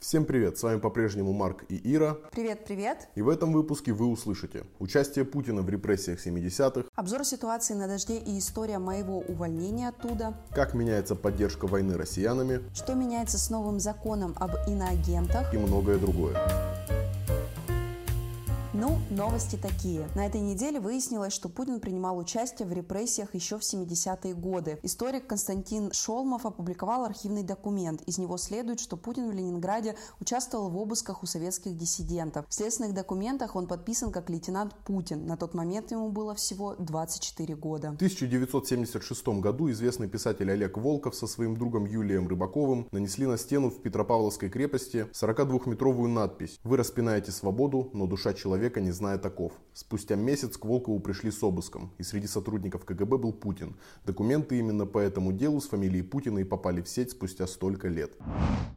Всем привет, с вами по-прежнему Марк и Ира. Привет, привет. И в этом выпуске вы услышите участие Путина в репрессиях 70-х, Обзор ситуации на дожде и история моего увольнения оттуда, как меняется поддержка войны россиянами что меняется с новым законом об иноагентах. и многое другое. Ну, новости такие. На этой неделе выяснилось, что Путин принимал участие в репрессиях еще в 70-е годы. Историк Константин Шолмов опубликовал архивный документ. Из него следует, что Путин в Ленинграде участвовал в обысках у советских диссидентов. В следственных документах он подписан как лейтенант Путин. На тот момент ему было всего 24 года. В 1976 году известный писатель Олег Волков со своим другом Юлием Рыбаковым нанесли на стену в Петропавловской крепости 42-метровую надпись «Вы распинаете свободу, но душа человека не знает оков». Спустя месяц к Волкову пришли с обыском, и среди сотрудников КГБ был Путин. Документы именно по этому делу с фамилией Путина и попали в сеть спустя столько лет.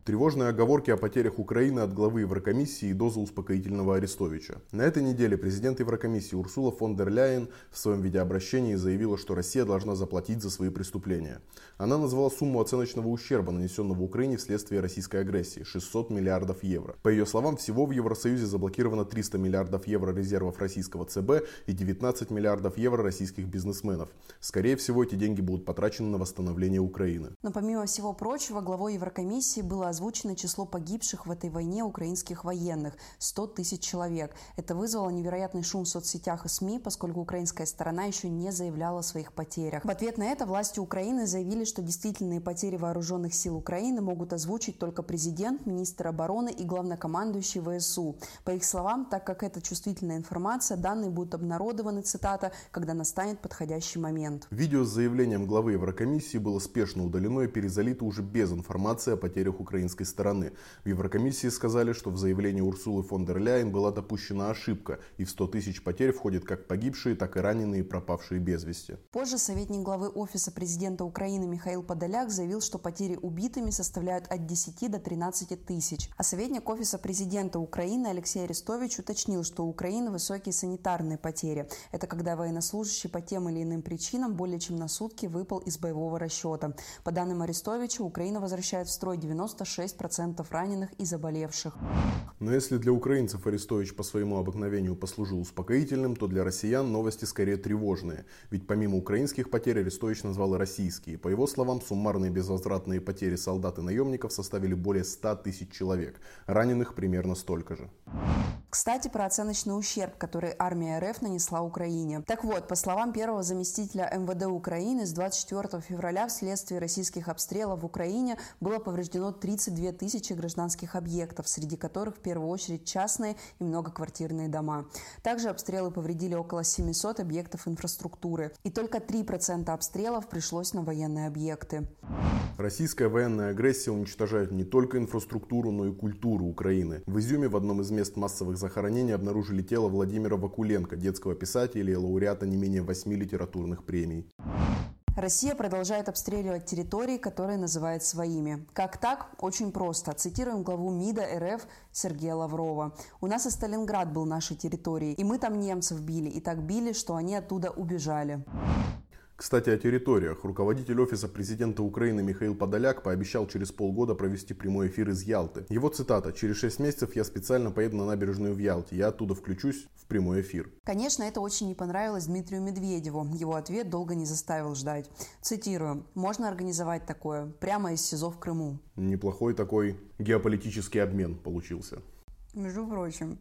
Тревожные оговорки о потерях Украины от главы Еврокомиссии и доза успокоительного Арестовича. На этой неделе президент Еврокомиссии Урсула фон дер Ляйен в своем видеообращении заявила, что Россия должна заплатить за свои преступления. Она назвала сумму оценочного ущерба, нанесенного Украине вследствие российской агрессии – 600 миллиардов евро. По ее словам, всего в Евросоюзе заблокировано 300 миллиардов евро резервов российского ЦБ и 19 миллиардов евро российских бизнесменов. Скорее всего, эти деньги будут потрачены на восстановление Украины. Но помимо всего прочего, главой Еврокомиссии было озвучено число погибших в этой войне украинских военных – 100 тысяч человек. Это вызвало невероятный шум в соцсетях и СМИ, поскольку украинская сторона еще не заявляла о своих потерях. В ответ на это власти Украины заявили, что действительные потери вооруженных сил Украины могут озвучить только президент, министр обороны и главнокомандующий ВСУ. По их словам, так как это чувствительная информация, данные будут обнародованы, цитата, когда настанет подходящий момент. Видео с заявлением главы Еврокомиссии было спешно удалено и перезалито уже без информации о потерях украинской стороны. В Еврокомиссии сказали, что в заявлении Урсулы фон дер Ляйен была допущена ошибка, и в 100 тысяч потерь входят как погибшие, так и раненые и пропавшие без вести. Позже советник главы Офиса президента Украины Михаил Подоляк заявил, что потери убитыми составляют от 10 до 13 тысяч. А советник Офиса президента Украины Алексей Арестович уточнил, что у Украины высокие санитарные потери. Это когда военнослужащий по тем или иным причинам более чем на сутки выпал из боевого расчета. По данным Арестовича, Украина возвращает в строй 96% раненых и заболевших. Но если для украинцев Арестович по своему обыкновению послужил успокоительным, то для россиян новости скорее тревожные. Ведь помимо украинских потерь Арестович назвал и российские. По его словам, суммарные безвозвратные потери солдат и наемников составили более 100 тысяч человек. Раненых примерно столько же. Кстати, про оценочный ущерб, который армия РФ нанесла Украине. Так вот, по словам первого заместителя МВД Украины, с 24 февраля вследствие российских обстрелов в Украине было повреждено 32 тысячи гражданских объектов, среди которых в первую очередь частные и многоквартирные дома. Также обстрелы повредили около 700 объектов инфраструктуры. И только 3% обстрелов пришлось на военные объекты. Российская военная агрессия уничтожает не только инфраструктуру, но и культуру Украины. В Изюме в одном из мест массовых захоронений обнаружили тело Владимира Вакуленко, детского писателя и лауреата не менее восьми литературных премий. Россия продолжает обстреливать территории, которые называет своими. Как так? Очень просто. Цитируем главу МИДа РФ Сергея Лаврова. «У нас и Сталинград был нашей территорией, и мы там немцев били, и так били, что они оттуда убежали». Кстати, о территориях. Руководитель Офиса президента Украины Михаил Подоляк пообещал через полгода провести прямой эфир из Ялты. Его цитата «Через шесть месяцев я специально поеду на набережную в Ялте. Я оттуда включусь в прямой эфир». Конечно, это очень не понравилось Дмитрию Медведеву. Его ответ долго не заставил ждать. Цитирую. «Можно организовать такое. Прямо из СИЗО в Крыму». Неплохой такой геополитический обмен получился. Между прочим.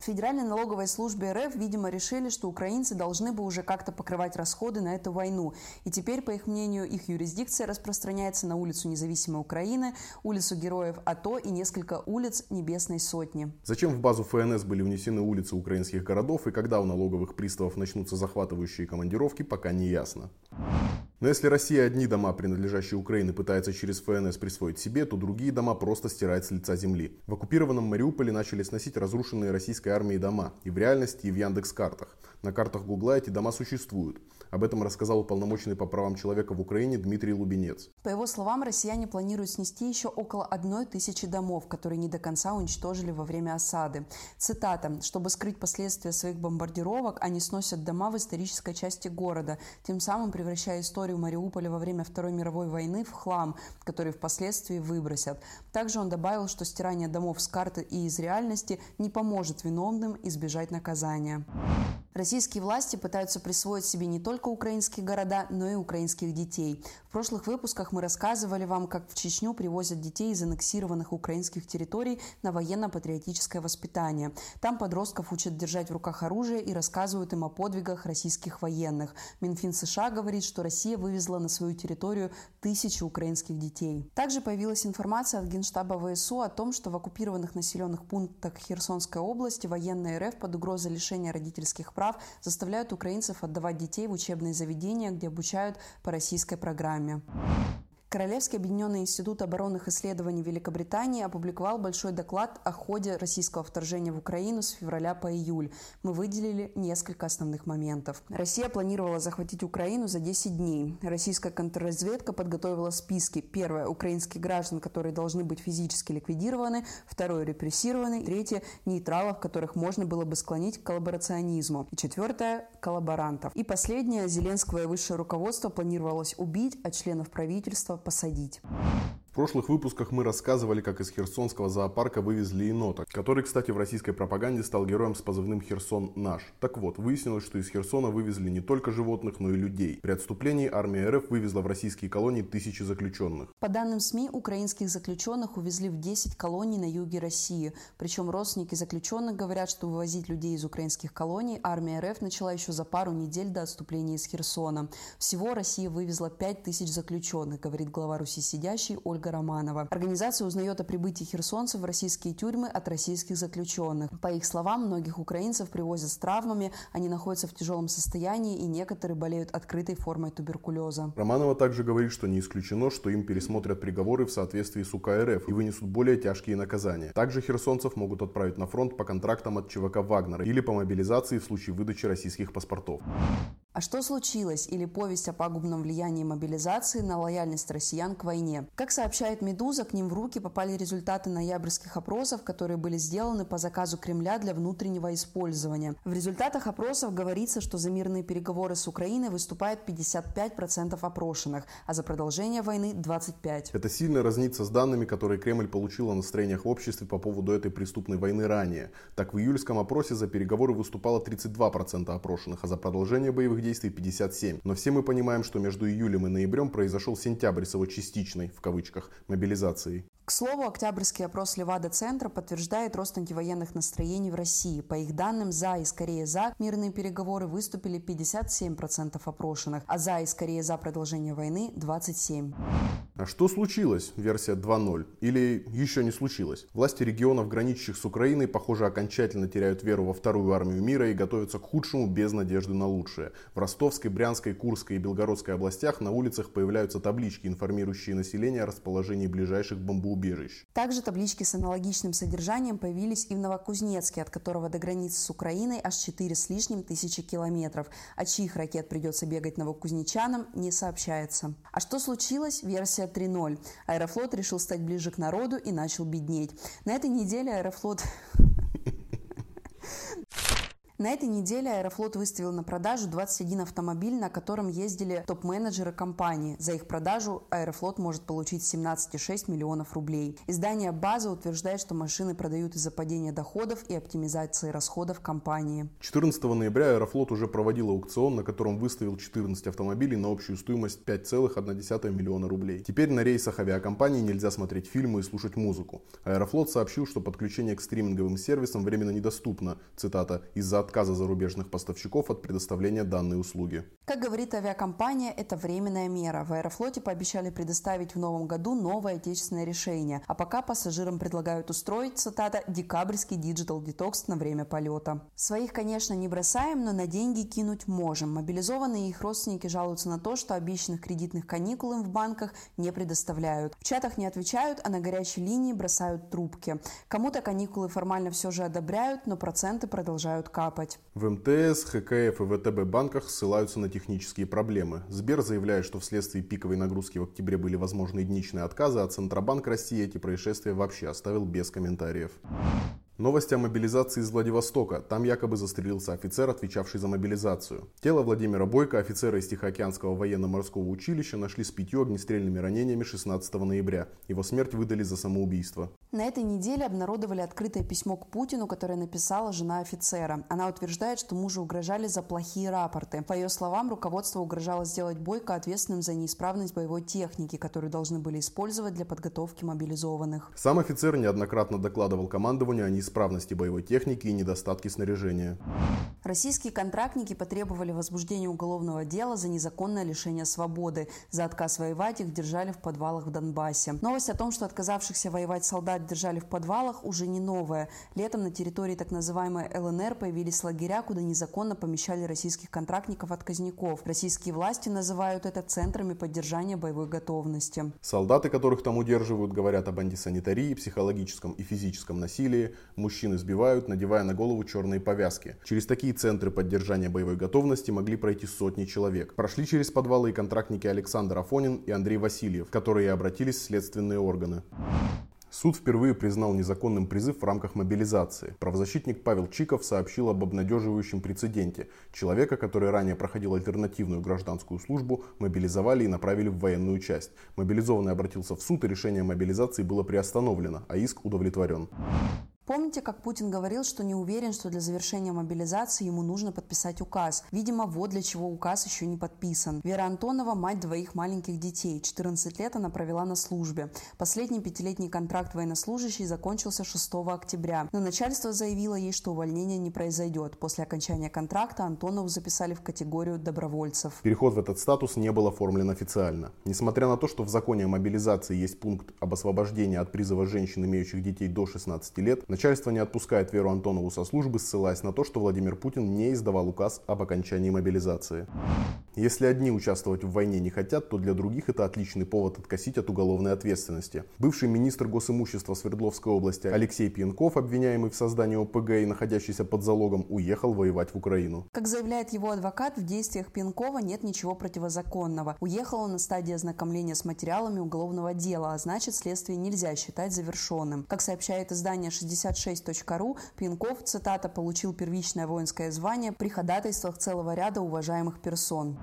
В Федеральной налоговой службе РФ, видимо, решили, что украинцы должны бы уже как-то покрывать расходы на эту войну. И теперь, по их мнению, их юрисдикция распространяется на улицу Независимой Украины, улицу Героев АТО и несколько улиц Небесной Сотни. Зачем в базу ФНС были внесены улицы украинских городов и когда у налоговых приставов начнутся захватывающие командировки, пока не ясно. Но если Россия одни дома, принадлежащие Украине, пытается через ФНС присвоить себе, то другие дома просто стирает с лица земли. В оккупированном Мариуполе начали сносить разрушенные российской армией дома. И в реальности, и в Яндекс-картах. На картах Гугла эти дома существуют. Об этом рассказал уполномоченный по правам человека в Украине Дмитрий Лубенец. По его словам, россияне планируют снести еще около одной тысячи домов, которые не до конца уничтожили во время осады. Цитата. «Чтобы скрыть последствия своих бомбардировок, они сносят дома в исторической части города, тем самым превращая историю Мариуполя во время Второй мировой войны в хлам, который впоследствии выбросят. Также он добавил, что стирание домов с карты и из реальности не поможет виновным избежать наказания. Российские власти пытаются присвоить себе не только украинские города, но и украинских детей. Прошлых выпусках мы рассказывали вам, как в Чечню привозят детей из аннексированных украинских территорий на военно-патриотическое воспитание. Там подростков учат держать в руках оружие и рассказывают им о подвигах российских военных. Минфин США говорит, что Россия вывезла на свою территорию тысячи украинских детей. Также появилась информация от Генштаба ВСУ о том, что в оккупированных населенных пунктах Херсонской области военные РФ под угрозой лишения родительских прав заставляют украинцев отдавать детей в учебные заведения, где обучают по российской программе программе. Королевский объединенный институт оборонных исследований Великобритании опубликовал большой доклад о ходе российского вторжения в Украину с февраля по июль. Мы выделили несколько основных моментов. Россия планировала захватить Украину за 10 дней. Российская контрразведка подготовила списки. Первое – украинские граждан, которые должны быть физически ликвидированы. Второе – репрессированы. Третье – нейтралов, которых можно было бы склонить к коллаборационизму. И четвертое – коллаборантов. И последнее – Зеленского и высшее руководство планировалось убить, а членов правительства посадить. В прошлых выпусках мы рассказывали, как из Херсонского зоопарка вывезли енота, который, кстати, в российской пропаганде стал героем с позывным «Херсон наш». Так вот, выяснилось, что из Херсона вывезли не только животных, но и людей. При отступлении армия РФ вывезла в российские колонии тысячи заключенных. По данным СМИ, украинских заключенных увезли в 10 колоний на юге России. Причем родственники заключенных говорят, что вывозить людей из украинских колоний армия РФ начала еще за пару недель до отступления из Херсона. Всего Россия вывезла 5 тысяч заключенных, говорит глава Руси сидящий Ольга Ольга Романова. Организация узнает о прибытии херсонцев в российские тюрьмы от российских заключенных. По их словам, многих украинцев привозят с травмами, они находятся в тяжелом состоянии и некоторые болеют открытой формой туберкулеза. Романова также говорит, что не исключено, что им пересмотрят приговоры в соответствии с УК РФ и вынесут более тяжкие наказания. Также херсонцев могут отправить на фронт по контрактам от ЧВК Вагнера или по мобилизации в случае выдачи российских паспортов. А что случилось? Или повесть о пагубном влиянии мобилизации на лояльность россиян к войне. Как сообщает «Медуза», к ним в руки попали результаты ноябрьских опросов, которые были сделаны по заказу Кремля для внутреннего использования. В результатах опросов говорится, что за мирные переговоры с Украиной выступает 55% опрошенных, а за продолжение войны 25%. Это сильно разнится с данными, которые Кремль получил о настроениях в обществе по поводу этой преступной войны ранее. Так, в июльском опросе за переговоры выступало 32% опрошенных, а за продолжение боевых действий 57. Но все мы понимаем, что между июлем и ноябрем произошел сентябрь с его частичной, в кавычках, мобилизацией. К слову, октябрьский опрос Левада-центра подтверждает рост антивоенных настроений в России. По их данным, за и скорее за мирные переговоры выступили 57% опрошенных, а за и скорее за продолжение войны 27%. А что случилось? Версия 2.0. Или еще не случилось? Власти регионов, граничащих с Украиной, похоже, окончательно теряют веру во вторую армию мира и готовятся к худшему без надежды на лучшее. В Ростовской, Брянской, Курской и Белгородской областях на улицах появляются таблички, информирующие население о расположении ближайших бомбоубежищ убежищ. Также таблички с аналогичным содержанием появились и в Новокузнецке, от которого до границы с Украиной аж 4 с лишним тысячи километров. От чьих ракет придется бегать новокузнечанам, не сообщается. А что случилось? Версия 3.0. Аэрофлот решил стать ближе к народу и начал беднеть. На этой неделе Аэрофлот На этой неделе Аэрофлот выставил на продажу 21 автомобиль, на котором ездили топ-менеджеры компании. За их продажу Аэрофлот может получить 17,6 миллионов рублей. Издание «База» утверждает, что машины продают из-за падения доходов и оптимизации расходов компании. 14 ноября Аэрофлот уже проводил аукцион, на котором выставил 14 автомобилей на общую стоимость 5,1 миллиона рублей. Теперь на рейсах авиакомпании нельзя смотреть фильмы и слушать музыку. Аэрофлот сообщил, что подключение к стриминговым сервисам временно недоступно, цитата, из-за отказа зарубежных поставщиков от предоставления данной услуги. Как говорит авиакомпания, это временная мера. В Аэрофлоте пообещали предоставить в новом году новое отечественное решение. А пока пассажирам предлагают устроить, цитата, «декабрьский digital detox на время полета». Своих, конечно, не бросаем, но на деньги кинуть можем. Мобилизованные и их родственники жалуются на то, что обещанных кредитных каникул им в банках не предоставляют. В чатах не отвечают, а на горячей линии бросают трубки. Кому-то каникулы формально все же одобряют, но проценты продолжают капать капать. В МТС, ХКФ и ВТБ банках ссылаются на технические проблемы. Сбер заявляет, что вследствие пиковой нагрузки в октябре были возможны единичные отказы, а Центробанк России эти происшествия вообще оставил без комментариев. Новости о мобилизации из Владивостока. Там якобы застрелился офицер, отвечавший за мобилизацию. Тело Владимира Бойко, офицера из Тихоокеанского военно-морского училища, нашли с пятью огнестрельными ранениями 16 ноября. Его смерть выдали за самоубийство. На этой неделе обнародовали открытое письмо к Путину, которое написала жена офицера. Она утверждает, что мужу угрожали за плохие рапорты. По ее словам, руководство угрожало сделать Бойко ответственным за неисправность боевой техники, которую должны были использовать для подготовки мобилизованных. Сам офицер неоднократно докладывал командованию о неисправности боевой техники и недостатке снаряжения. Российские контрактники потребовали возбуждения уголовного дела за незаконное лишение свободы. За отказ воевать их держали в подвалах в Донбассе. Новость о том, что отказавшихся воевать солдат держали в подвалах, уже не новая. Летом на территории так называемой ЛНР появились лагеря, куда незаконно помещали российских контрактников-отказников. Российские власти называют это центрами поддержания боевой готовности. Солдаты, которых там удерживают, говорят об антисанитарии, психологическом и физическом насилии, Мужчин избивают, надевая на голову черные повязки. Через такие центры поддержания боевой готовности могли пройти сотни человек. Прошли через подвалы и контрактники Александр Афонин и Андрей Васильев, которые обратились в следственные органы. Суд впервые признал незаконным призыв в рамках мобилизации. Правозащитник Павел Чиков сообщил об обнадеживающем прецеденте. Человека, который ранее проходил альтернативную гражданскую службу, мобилизовали и направили в военную часть. Мобилизованный обратился в суд, и решение мобилизации было приостановлено, а иск удовлетворен. Помните, как Путин говорил, что не уверен, что для завершения мобилизации ему нужно подписать указ? Видимо, вот для чего указ еще не подписан. Вера Антонова – мать двоих маленьких детей. 14 лет она провела на службе. Последний пятилетний контракт военнослужащей закончился 6 октября. Но начальство заявило ей, что увольнение не произойдет. После окончания контракта Антонову записали в категорию добровольцев. Переход в этот статус не был оформлен официально. Несмотря на то, что в законе о мобилизации есть пункт об освобождении от призыва женщин, имеющих детей до 16 лет, Начальство не отпускает Веру Антонову со службы, ссылаясь на то, что Владимир Путин не издавал указ об окончании мобилизации. Если одни участвовать в войне не хотят, то для других это отличный повод откосить от уголовной ответственности. Бывший министр госимущества Свердловской области Алексей Пьянков, обвиняемый в создании ОПГ и находящийся под залогом, уехал воевать в Украину. Как заявляет его адвокат, в действиях Пьянкова нет ничего противозаконного. Уехал он на стадии ознакомления с материалами уголовного дела, а значит следствие нельзя считать завершенным. Как сообщает издание 60 56.ru Пинков, цитата, получил первичное воинское звание при ходатайствах целого ряда уважаемых персон.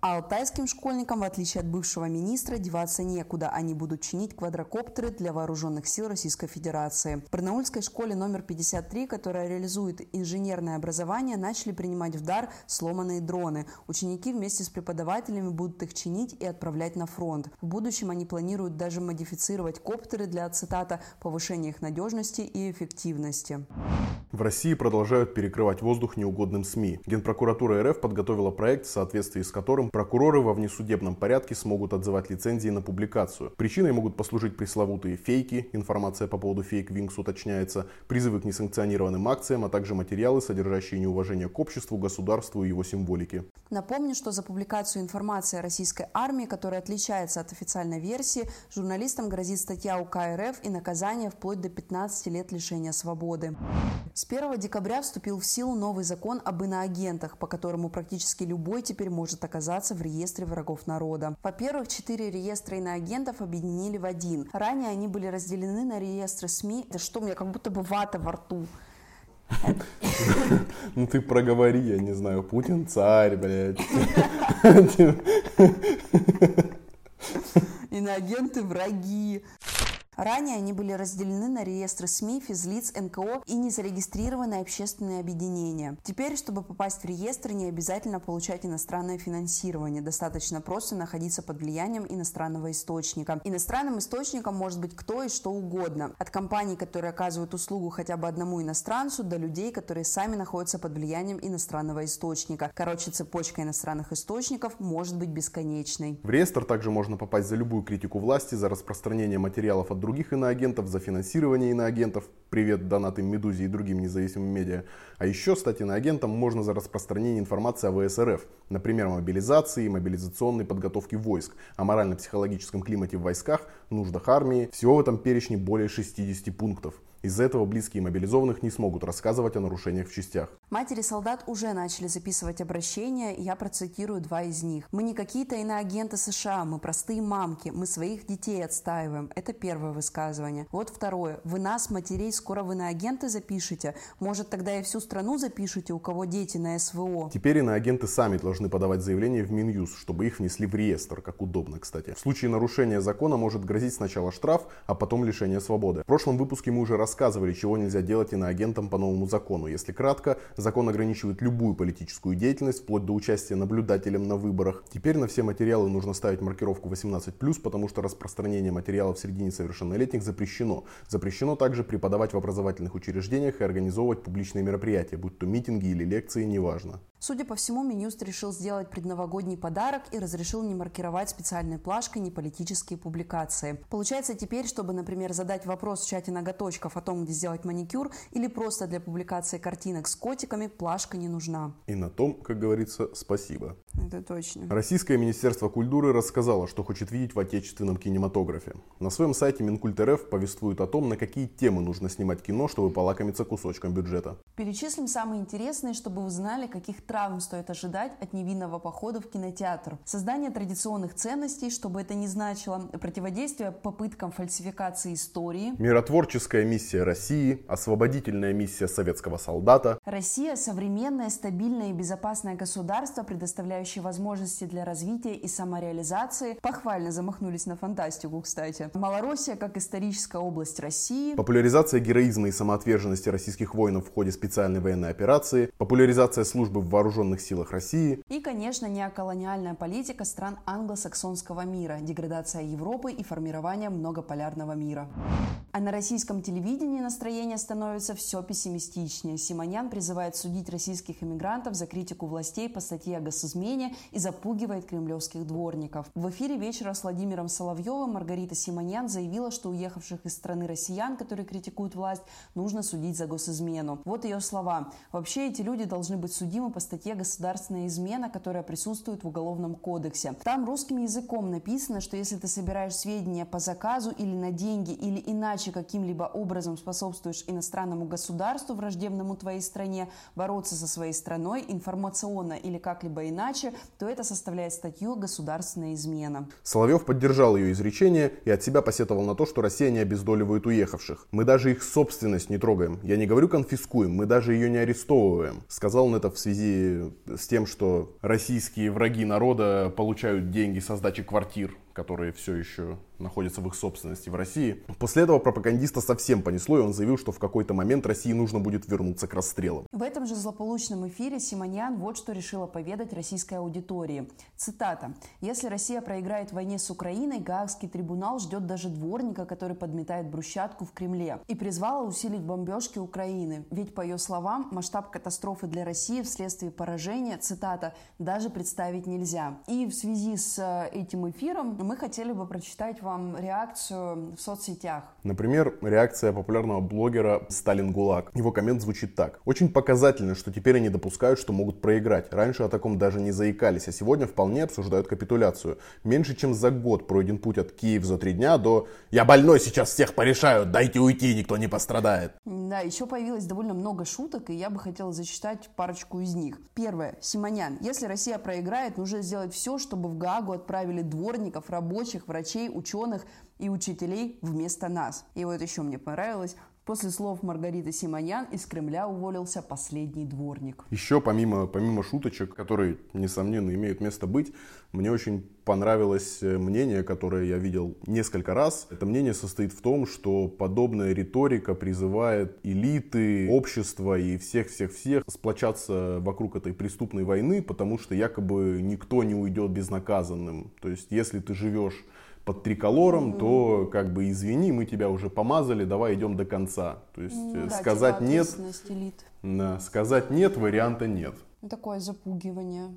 А алтайским школьникам, в отличие от бывшего министра, деваться некуда. Они будут чинить квадрокоптеры для вооруженных сил Российской Федерации. В Барнаульской школе номер 53, которая реализует инженерное образование, начали принимать в дар сломанные дроны. Ученики вместе с преподавателями будут их чинить и отправлять на фронт. В будущем они планируют даже модифицировать коптеры для, цитата, повышения их надежности и эффективности. В России продолжают перекрывать воздух неугодным СМИ. Генпрокуратура РФ подготовила проект, в соответствии с которым прокуроры во внесудебном порядке смогут отзывать лицензии на публикацию. Причиной могут послужить пресловутые фейки, информация по поводу фейк-винкс уточняется, призывы к несанкционированным акциям, а также материалы, содержащие неуважение к обществу, государству и его символике. Напомню, что за публикацию информации о российской армии, которая отличается от официальной версии, журналистам грозит статья УК РФ и наказание вплоть до 15 лет лишения свободы. С 1 декабря вступил в силу новый закон об иноагентах, по которому практически любой теперь может оказаться в реестре врагов народа. Во-первых, четыре реестра иноагентов объединили в один. Ранее они были разделены на реестры СМИ. Да что, у меня как будто бы вата во рту. Ну ты проговори, я не знаю, Путин царь, блядь. Иноагенты враги. Ранее они были разделены на реестры СМИ, физлиц, НКО и незарегистрированные общественные объединения. Теперь, чтобы попасть в реестр, не обязательно получать иностранное финансирование. Достаточно просто находиться под влиянием иностранного источника. Иностранным источником может быть кто и что угодно. От компаний, которые оказывают услугу хотя бы одному иностранцу, до людей, которые сами находятся под влиянием иностранного источника. Короче, цепочка иностранных источников может быть бесконечной. В реестр также можно попасть за любую критику власти, за распространение материалов от других других иноагентов, за финансирование иноагентов Привет донатым Медузе и другим независимым медиа. А еще стать иноагентом можно за распространение информации о ВСРФ. Например, о мобилизации, мобилизационной подготовке войск, о морально-психологическом климате в войсках, нуждах армии. Всего в этом перечне более 60 пунктов. Из-за этого близкие мобилизованных не смогут рассказывать о нарушениях в частях. Матери солдат уже начали записывать обращения, я процитирую два из них. «Мы не какие-то иноагенты США, мы простые мамки, мы своих детей отстаиваем». Это первое высказывание. Вот второе. «Вы нас, матерей, скоро в иноагенты запишете? Может, тогда и всю страну запишите, у кого дети на СВО?» Теперь иноагенты сами должны подавать заявление в Минюст, чтобы их внесли в реестр, как удобно, кстати. В случае нарушения закона может грозить сначала штраф, а потом лишение свободы. В прошлом выпуске мы уже рассказывали, чего нельзя делать иноагентам по новому закону. Если кратко, закон ограничивает любую политическую деятельность, вплоть до участия наблюдателем на выборах. Теперь на все материалы нужно ставить маркировку 18+, потому что распространение материалов среди несовершеннолетних запрещено. Запрещено также преподавать в образовательных учреждениях и организовывать публичные мероприятия, будь то митинги или лекции, неважно. Судя по всему, Минюст решил сделать предновогодний подарок и разрешил не маркировать специальной плашкой неполитические публикации. Получается теперь, чтобы, например, задать вопрос в чате ноготочков о том, где сделать маникюр, или просто для публикации картинок с котиками, плашка не нужна. И на том, как говорится, спасибо. Это точно. Российское Министерство культуры рассказало, что хочет видеть в отечественном кинематографе. На своем сайте Минкульт РФ повествует о том, на какие темы нужно снимать кино, чтобы полакомиться кусочком бюджета. Перечислим самые интересные, чтобы вы знали, каких травм стоит ожидать от невинного похода в кинотеатр. Создание традиционных ценностей, чтобы это не значило, противодействие попыткам фальсификации истории. Миротворческая миссия России, освободительная миссия советского солдата. Россия – современное, стабильное и безопасное государство, предоставляющее возможности для развития и самореализации. Похвально замахнулись на фантастику, кстати. Малороссия как историческая область России. Популяризация героизма и самоотверженности российских воинов в ходе специальной военной операции. Популяризация службы в вооруженных силах России. И, конечно, неоколониальная политика стран англосаксонского мира, деградация Европы и формирование многополярного мира. А на российском телевидении настроение становится все пессимистичнее. Симонян призывает судить российских иммигрантов за критику властей по статье о госизмене и запугивает кремлевских дворников. В эфире вечера с Владимиром Соловьевым Маргарита Симонян заявила, что уехавших из страны россиян, которые критикуют власть, нужно судить за госизмену. Вот ее слова. Вообще эти люди должны быть судимы по статье «Государственная измена», которая присутствует в Уголовном кодексе. Там русским языком написано, что если ты собираешь сведения по заказу или на деньги, или иначе каким-либо образом способствуешь иностранному государству, враждебному твоей стране, бороться со своей страной информационно или как-либо иначе, то это составляет статью «Государственная измена». Соловьев поддержал ее изречение и от себя посетовал на то, что Россия не обездоливает уехавших. «Мы даже их собственность не трогаем. Я не говорю конфискуем, мы даже ее не арестовываем», сказал он это в связи с тем, что российские враги народа получают деньги со сдачи квартир, которые все еще находится в их собственности в России. После этого пропагандиста совсем понесло, и он заявил, что в какой-то момент России нужно будет вернуться к расстрелам. В этом же злополучном эфире Симоньян вот что решила поведать российской аудитории. Цитата. «Если Россия проиграет в войне с Украиной, Гаагский трибунал ждет даже дворника, который подметает брусчатку в Кремле». И призвала усилить бомбежки Украины. Ведь, по ее словам, масштаб катастрофы для России вследствие поражения, цитата, даже представить нельзя. И в связи с э, этим эфиром мы хотели бы прочитать вам реакцию в соцсетях. Например, реакция популярного блогера Сталин ГУЛАГ. Его коммент звучит так. Очень показательно, что теперь они допускают, что могут проиграть. Раньше о таком даже не заикались, а сегодня вполне обсуждают капитуляцию. Меньше чем за год пройден путь от Киев за три дня до «Я больной, сейчас всех порешаю, дайте уйти, никто не пострадает». Да, еще появилось довольно много шуток, и я бы хотела зачитать парочку из них. Первое. Симонян. Если Россия проиграет, нужно сделать все, чтобы в Гаагу отправили дворников, рабочих, врачей, ученых и учителей вместо нас. И вот еще мне понравилось. После слов Маргариты Симонян из Кремля уволился последний дворник. Еще помимо, помимо шуточек, которые, несомненно, имеют место быть, мне очень понравилось э, мнение, которое я видел несколько раз. Это мнение состоит в том, что подобная риторика призывает элиты, общество и всех-всех-всех сплочаться вокруг этой преступной войны, потому что якобы никто не уйдет безнаказанным. То есть, если ты живешь под триколором, mm-hmm. то как бы извини, мы тебя уже помазали, давай идем до конца. То есть ну, сказать да, нет, элит. да, сказать нет варианта нет. Такое запугивание.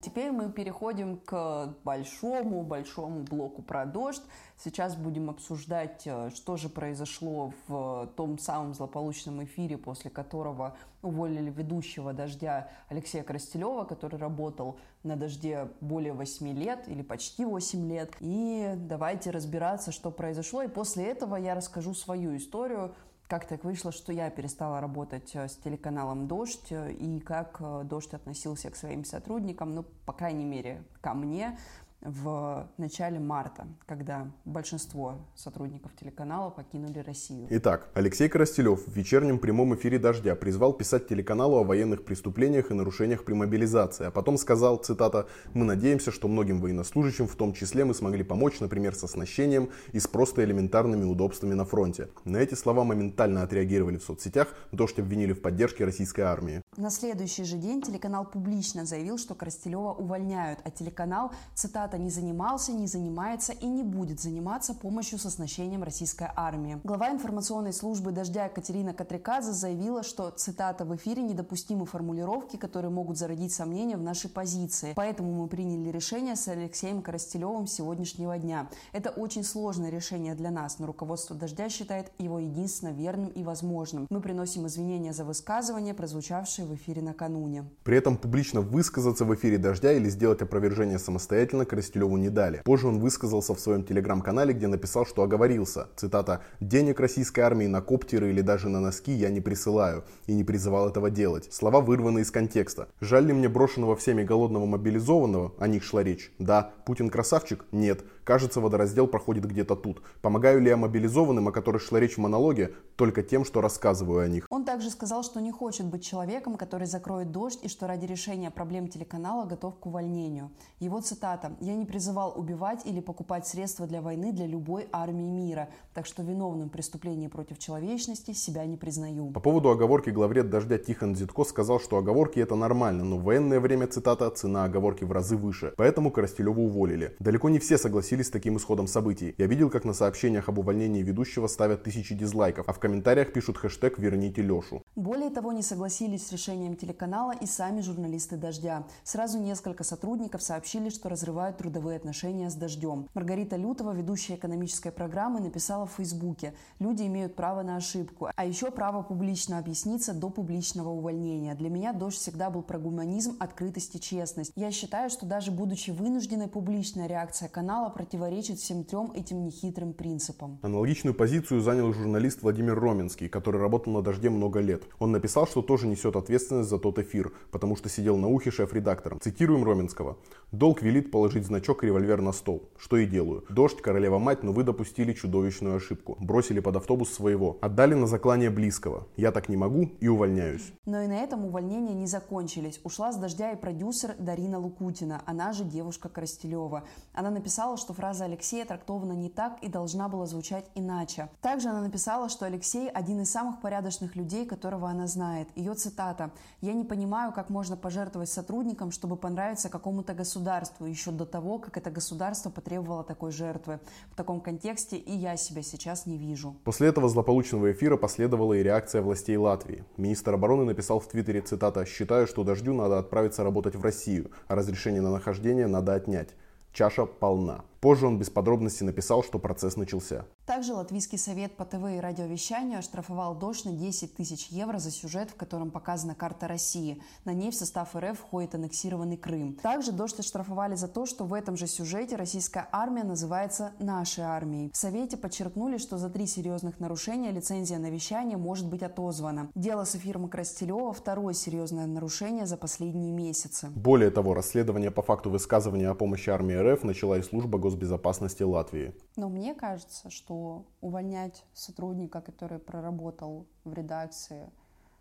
Теперь мы переходим к большому-большому блоку про дождь. Сейчас будем обсуждать, э, что же произошло в том самом злополучном эфире, после которого уволили ведущего «Дождя» Алексея Крастелева, который работал на «Дожде» более 8 лет или почти 8 лет. И давайте разбираться, что произошло. И после этого я расскажу свою историю, как так вышло, что я перестала работать э, с телеканалом «Дождь» э, и как э, «Дождь» относился к своим сотрудникам, ну, по крайней мере, ко мне, в начале марта, когда большинство сотрудников телеканала покинули Россию. Итак, Алексей Коростелев в вечернем прямом эфире «Дождя» призвал писать телеканалу о военных преступлениях и нарушениях при мобилизации, а потом сказал, цитата, «Мы надеемся, что многим военнослужащим, в том числе, мы смогли помочь, например, с оснащением и с просто элементарными удобствами на фронте». На эти слова моментально отреагировали в соцсетях, «Дождь» обвинили в поддержке российской армии. На следующий же день телеканал публично заявил, что Коростелева увольняют, а телеканал, цитата, не занимался, не занимается и не будет заниматься помощью с оснащением российской армии. Глава информационной службы «Дождя» Катерина Катриказа заявила, что, цитата, в эфире недопустимы формулировки, которые могут зародить сомнения в нашей позиции. Поэтому мы приняли решение с Алексеем Коростелевым сегодняшнего дня. Это очень сложное решение для нас, но руководство «Дождя» считает его единственно верным и возможным. Мы приносим извинения за высказывания, прозвучавшие в эфире накануне. При этом публично высказаться в эфире «Дождя» или сделать опровержение самостоятельно Коростелеву не дали. Позже он высказался в своем телеграм-канале, где написал, что оговорился. Цитата. «Денег российской армии на коптеры или даже на носки я не присылаю и не призывал этого делать». Слова вырваны из контекста. Жаль ли мне брошенного всеми голодного мобилизованного? О них шла речь. Да. Путин красавчик? Нет. Кажется, водораздел проходит где-то тут. Помогаю ли я мобилизованным, о которых шла речь в монологе, только тем, что рассказываю о них. Он также сказал, что не хочет быть человеком, который закроет дождь, и что ради решения проблем телеканала готов к увольнению. Его цитата «Я не призывал убивать или покупать средства для войны для любой армии мира, так что виновным в преступлении против человечности себя не признаю». По поводу оговорки главред «Дождя» Тихон Зитко сказал, что оговорки это нормально, но в военное время, цитата, цена оговорки в разы выше. Поэтому Коростелеву уволили. Далеко не все согласились согласились с таким исходом событий. Я видел, как на сообщениях об увольнении ведущего ставят тысячи дизлайков, а в комментариях пишут хэштег «Верните Лешу». Более того, не согласились с решением телеканала и сами журналисты «Дождя». Сразу несколько сотрудников сообщили, что разрывают трудовые отношения с «Дождем». Маргарита Лютова, ведущая экономической программы, написала в Фейсбуке «Люди имеют право на ошибку, а еще право публично объясниться до публичного увольнения. Для меня «Дождь» всегда был про гуманизм, открытость и честность. Я считаю, что даже будучи вынужденной публичная реакция канала противоречит всем трем этим нехитрым принципам. Аналогичную позицию занял журналист Владимир Роменский, который работал на «Дожде» много лет. Он написал, что тоже несет ответственность за тот эфир, потому что сидел на ухе шеф-редактором. Цитируем Роменского. «Долг велит положить значок револьвер на стол. Что и делаю. Дождь, королева мать, но вы допустили чудовищную ошибку. Бросили под автобус своего. Отдали на заклание близкого. Я так не могу и увольняюсь». Но и на этом увольнения не закончились. Ушла с «Дождя» и продюсер Дарина Лукутина, она же девушка Коростелева. Она написала, что фраза Алексея трактована не так и должна была звучать иначе. Также она написала, что Алексей один из самых порядочных людей, которого она знает. Ее цитата «Я не понимаю, как можно пожертвовать сотрудникам, чтобы понравиться какому-то государству, еще до того, как это государство потребовало такой жертвы. В таком контексте и я себя сейчас не вижу». После этого злополучного эфира последовала и реакция властей Латвии. Министр обороны написал в Твиттере, цитата, «Считаю, что дождю надо отправиться работать в Россию, а разрешение на нахождение надо отнять. Чаша полна». Позже он без подробностей написал, что процесс начался. Также Латвийский совет по ТВ и радиовещанию оштрафовал Дождь на 10 тысяч евро за сюжет, в котором показана карта России. На ней в состав РФ входит аннексированный Крым. Также Дождь оштрафовали за то, что в этом же сюжете российская армия называется «нашей армией». В Совете подчеркнули, что за три серьезных нарушения лицензия на вещание может быть отозвана. Дело с эфиром Крастелева – второе серьезное нарушение за последние месяцы. Более того, расследование по факту высказывания о помощи армии РФ начала и служба гос госбезопасности Латвии. Но мне кажется, что увольнять сотрудника, который проработал в редакции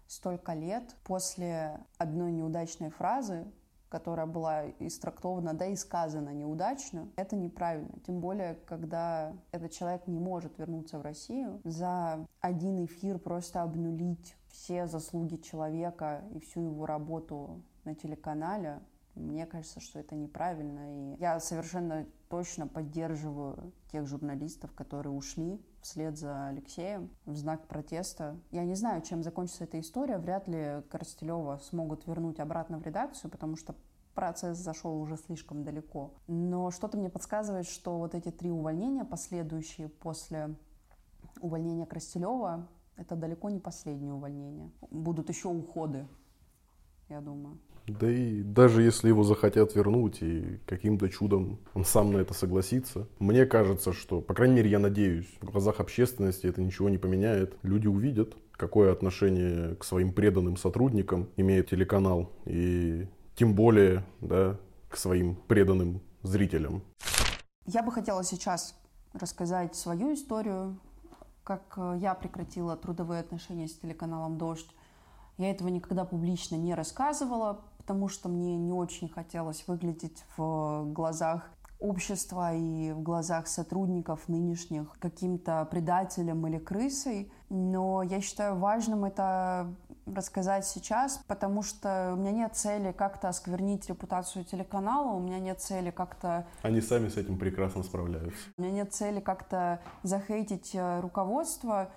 столько лет, после одной неудачной фразы, которая была истрактована, да и сказана неудачно, это неправильно. Тем более, когда этот человек не может вернуться в Россию, за один эфир просто обнулить все заслуги человека и всю его работу на телеканале, мне кажется, что это неправильно. И я совершенно точно поддерживаю тех журналистов, которые ушли вслед за Алексеем в знак протеста. Я не знаю, чем закончится эта история. Вряд ли Коростелева смогут вернуть обратно в редакцию, потому что процесс зашел уже слишком далеко. Но что-то мне подсказывает, что вот эти три увольнения, последующие после увольнения Крастелева, это далеко не последнее увольнение. Будут еще уходы, я думаю. Да и даже если его захотят вернуть и каким-то чудом он сам на это согласится, мне кажется, что, по крайней мере, я надеюсь, в глазах общественности это ничего не поменяет. Люди увидят, какое отношение к своим преданным сотрудникам имеет телеканал. И тем более да, к своим преданным зрителям. Я бы хотела сейчас рассказать свою историю, как э, я прекратила трудовые отношения с телеканалом «Дождь». Я этого никогда публично не рассказывала, потому что мне не очень хотелось выглядеть в глазах общества и в глазах сотрудников нынешних каким-то предателем или крысой. Но я считаю важным это рассказать сейчас, потому что у меня нет цели как-то осквернить репутацию телеканала, у меня нет цели как-то... Они сами с этим прекрасно справляются. У меня нет цели как-то захейтить э, руководство.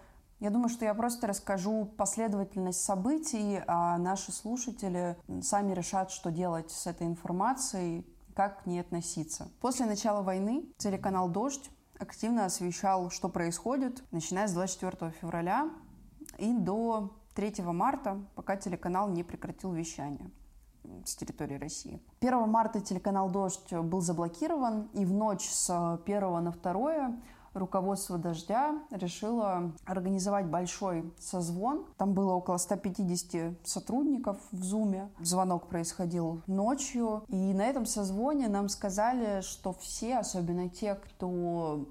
Я думаю, что я просто расскажу последовательность событий, а наши слушатели сами решат, что делать с этой информацией, как к ней относиться. После начала войны телеканал «Дождь» активно освещал, что происходит, начиная с 24 февраля и до 3 марта, пока телеканал не прекратил вещание с территории России. 1 марта телеканал «Дождь» был заблокирован, и в ночь с 1 на 2 руководство «Дождя» решило организовать большой созвон. Там было около 150 сотрудников в Зуме. Звонок происходил ночью. И на этом созвоне нам сказали, что все, особенно те, кто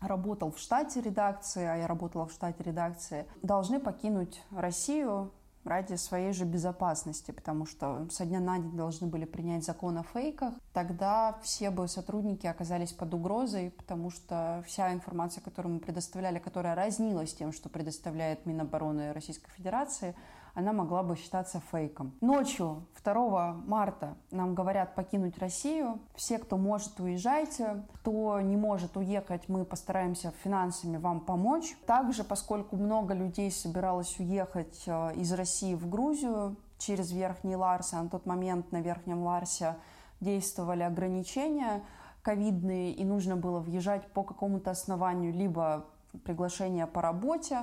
работал в штате редакции, а я работала в штате редакции, должны покинуть Россию ради своей же безопасности, потому что со дня на день должны были принять закон о фейках, тогда все бы сотрудники оказались под угрозой, потому что вся информация, которую мы предоставляли, которая разнилась тем, что предоставляет Минобороны Российской Федерации, она могла бы считаться фейком. Ночью 2 марта нам говорят покинуть Россию. Все, кто может, уезжайте. Кто не может уехать, мы постараемся финансами вам помочь. Также, поскольку много людей собиралось уехать э, из России в Грузию через Верхний Ларс, а на тот момент на Верхнем Ларсе действовали ограничения ковидные, и нужно было въезжать по какому-то основанию, либо приглашение по работе,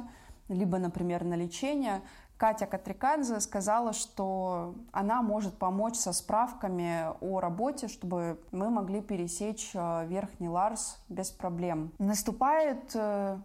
либо, например, на лечение. Катя Катрикадзе сказала, что она может помочь со справками о работе, чтобы мы могли пересечь э, Верхний Ларс без проблем. Наступает э,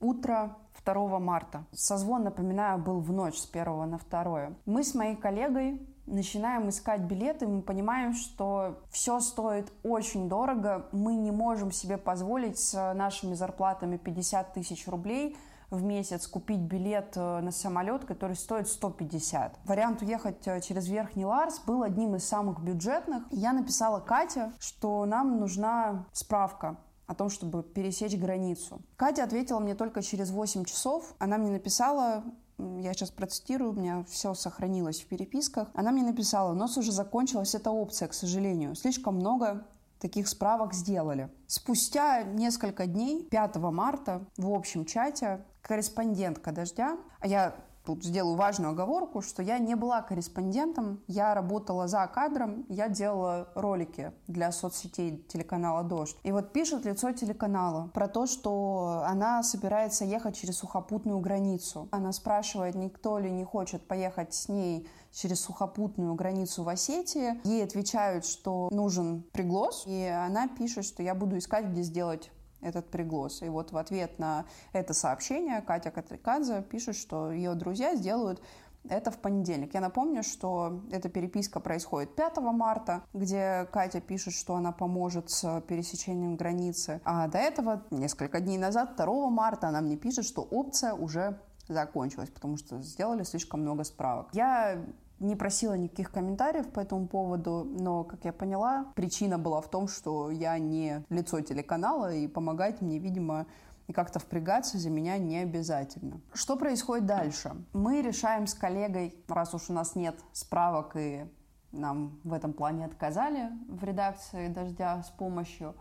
утро 2 марта. Созвон, напоминаю, был в ночь с 1 на 2. Мы с моей коллегой начинаем искать билеты, мы понимаем, что все стоит очень дорого, мы не можем себе позволить с нашими зарплатами 50 тысяч рублей – в месяц купить билет э, на самолет, который стоит 150. Вариант уехать э, через Верхний Ларс был одним из самых бюджетных. Я написала Кате, что нам нужна справка о том, чтобы пересечь границу. Катя ответила мне только через 8 часов. Она мне написала, я сейчас процитирую, у меня все сохранилось в переписках. Она мне написала, у нас уже закончилась эта опция, к сожалению. Слишком много таких справок сделали. Спустя несколько дней, 5 марта, в общем чате корреспондентка «Дождя», а я тут сделаю важную оговорку, что я не была корреспондентом, я работала за кадром, я делала ролики для соцсетей телеканала «Дождь». И вот пишет лицо телеканала про то, что она собирается ехать через сухопутную границу. Она спрашивает, никто ли не хочет поехать с ней через сухопутную границу в Осетии. Ей отвечают, что нужен приглас, и она пишет, что я буду искать, где сделать этот приглас. И вот в ответ на это сообщение Катя Катрикадзе пишет, что ее друзья сделают это в понедельник. Я напомню, что эта переписка происходит 5 марта, где Катя пишет, что она поможет с пересечением границы. А до этого, несколько дней назад, 2 марта, она мне пишет, что опция уже закончилась, потому что сделали слишком много справок. Я не просила никаких комментариев по этому поводу, но, как я поняла, причина была в том, что я не лицо телеканала, и помогать мне, видимо, и как-то впрягаться за меня не обязательно. Что происходит дальше? Мы решаем с коллегой, раз уж у нас нет справок и нам в этом плане отказали в редакции «Дождя» с помощью,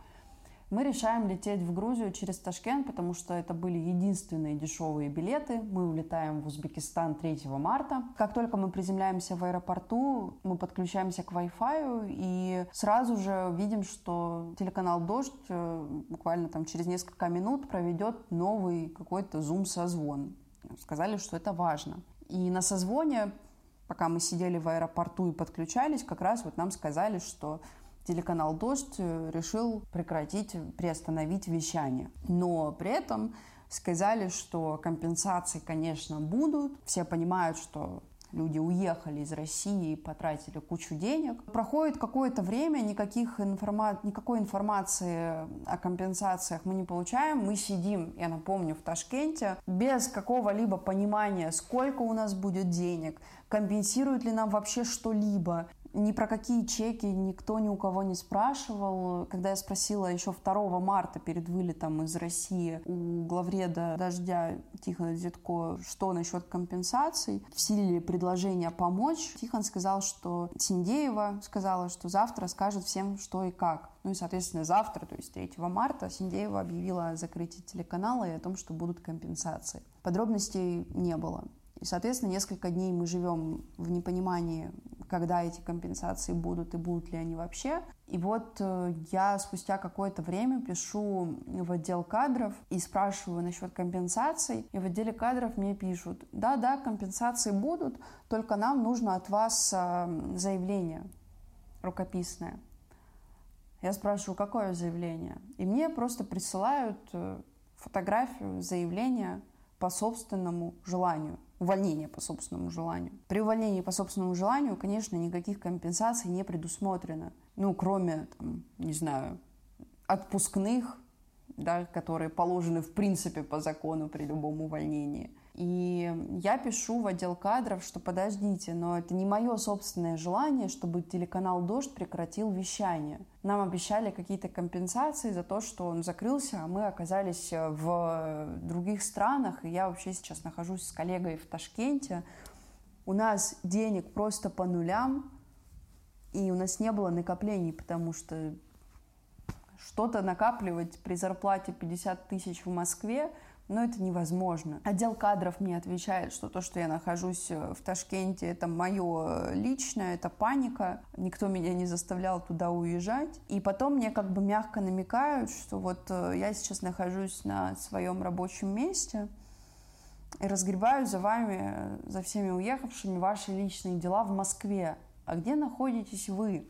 Мы решаем лететь в Грузию через Ташкент, потому что это были единственные дешевые билеты. Мы улетаем в Узбекистан 3 марта. Как только мы приземляемся в аэропорту, мы подключаемся к Wi-Fi и сразу же видим, что телеканал «Дождь» э, буквально там через несколько минут проведет новый какой-то зум-созвон. Сказали, что это важно. И на созвоне, пока мы сидели в аэропорту и подключались, как раз вот нам сказали, что телеканал «Дождь» решил прекратить, приостановить вещание. Но при этом сказали, что компенсации, конечно, будут. Все понимают, что люди уехали из России и потратили кучу денег. Проходит какое-то время, никаких информа... никакой информации о компенсациях мы не получаем. Мы сидим, я напомню, в Ташкенте без какого-либо понимания, сколько у нас будет денег, компенсируют ли нам вообще что-либо. Ни про какие чеки никто ни у кого не спрашивал. Когда я спросила еще 2 марта перед вылетом из России у главреда «Дождя» Тихона Зитко, что насчет компенсаций, в силе предложения помочь, Тихон сказал, что Синдеева сказала, что завтра скажет всем, что и как. Ну и, соответственно, завтра, то есть 3 марта, Синдеева объявила о закрытии телеканала и о том, что будут компенсации. Подробностей не было. И, соответственно, несколько дней мы живем в непонимании, когда эти компенсации будут и будут ли они вообще. И вот э, я спустя какое-то время пишу в отдел кадров и спрашиваю насчет компенсаций. И в отделе кадров мне пишут, да-да, компенсации будут, только нам нужно от вас э, заявление рукописное. Я спрашиваю, какое заявление? И мне просто присылают э, фотографию заявления по собственному желанию увольнение по собственному желанию. При увольнении по собственному желанию, конечно, никаких компенсаций не предусмотрено. Ну, кроме, там, не знаю, отпускных, да, которые положены в принципе по закону при любом увольнении. И я пишу в отдел кадров, что подождите, но это не мое собственное желание, чтобы телеканал «Дождь» прекратил вещание. Нам обещали какие-то компенсации за то, что он закрылся, а мы оказались в других странах, и я вообще сейчас нахожусь с коллегой в Ташкенте. У нас денег просто по нулям, и у нас не было накоплений, потому что что-то накапливать при зарплате 50 тысяч в Москве – но это невозможно. Отдел кадров мне отвечает, что то, что я нахожусь э, в Ташкенте, это мое э, личное, это паника, никто меня не заставлял туда уезжать. И потом мне как бы мягко намекают, что вот э, я сейчас нахожусь на своем рабочем месте, и разгребаю за вами, за всеми уехавшими ваши личные дела в Москве. А где находитесь вы?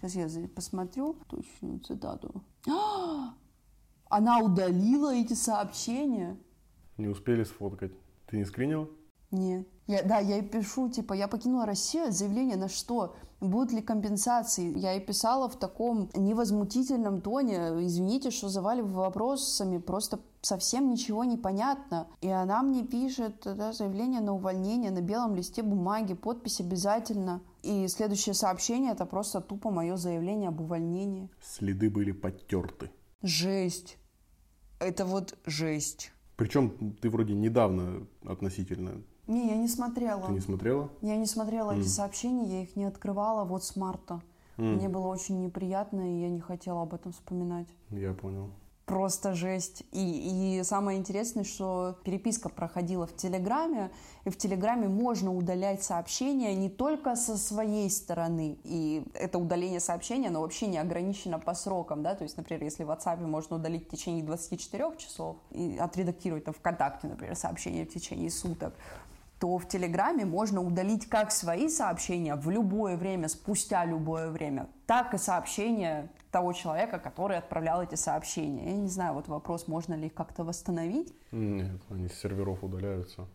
Сейчас я посмотрю точную цитату. А! Она удалила эти сообщения. Не успели сфоткать. Ты не скринила? Нет. Я, да, я и пишу, типа, я покинула Россию, заявление на что? Будут ли компенсации? Я и писала в таком невозмутительном тоне, извините, что заваливаю вопросами, просто совсем ничего не понятно. И она мне пишет да, заявление на увольнение на белом листе бумаги, подпись обязательно. И следующее сообщение это просто тупо мое заявление об увольнении. Следы были подтерты. Жесть. Это вот жесть. Причем ты вроде недавно относительно. Не, я не смотрела. Ты не смотрела? Я не смотрела mm. эти сообщения, я их не открывала вот с марта. Mm. Мне было очень неприятно, и я не хотела об этом вспоминать. Я понял просто жесть. И, и самое интересное, что переписка проходила в Телеграме, и в Телеграме можно удалять сообщения не только со своей стороны, и это удаление сообщения, оно вообще не ограничено по срокам, да, то есть, например, если в WhatsApp можно удалить в течение 24 часов и отредактировать там ВКонтакте, например, сообщение в течение суток, то в Телеграме можно удалить как свои сообщения в любое время, спустя любое время, так и сообщения того человека, который отправлял эти сообщения. Я не знаю, вот вопрос, можно ли их как-то восстановить? Нет, они с серверов удаляются.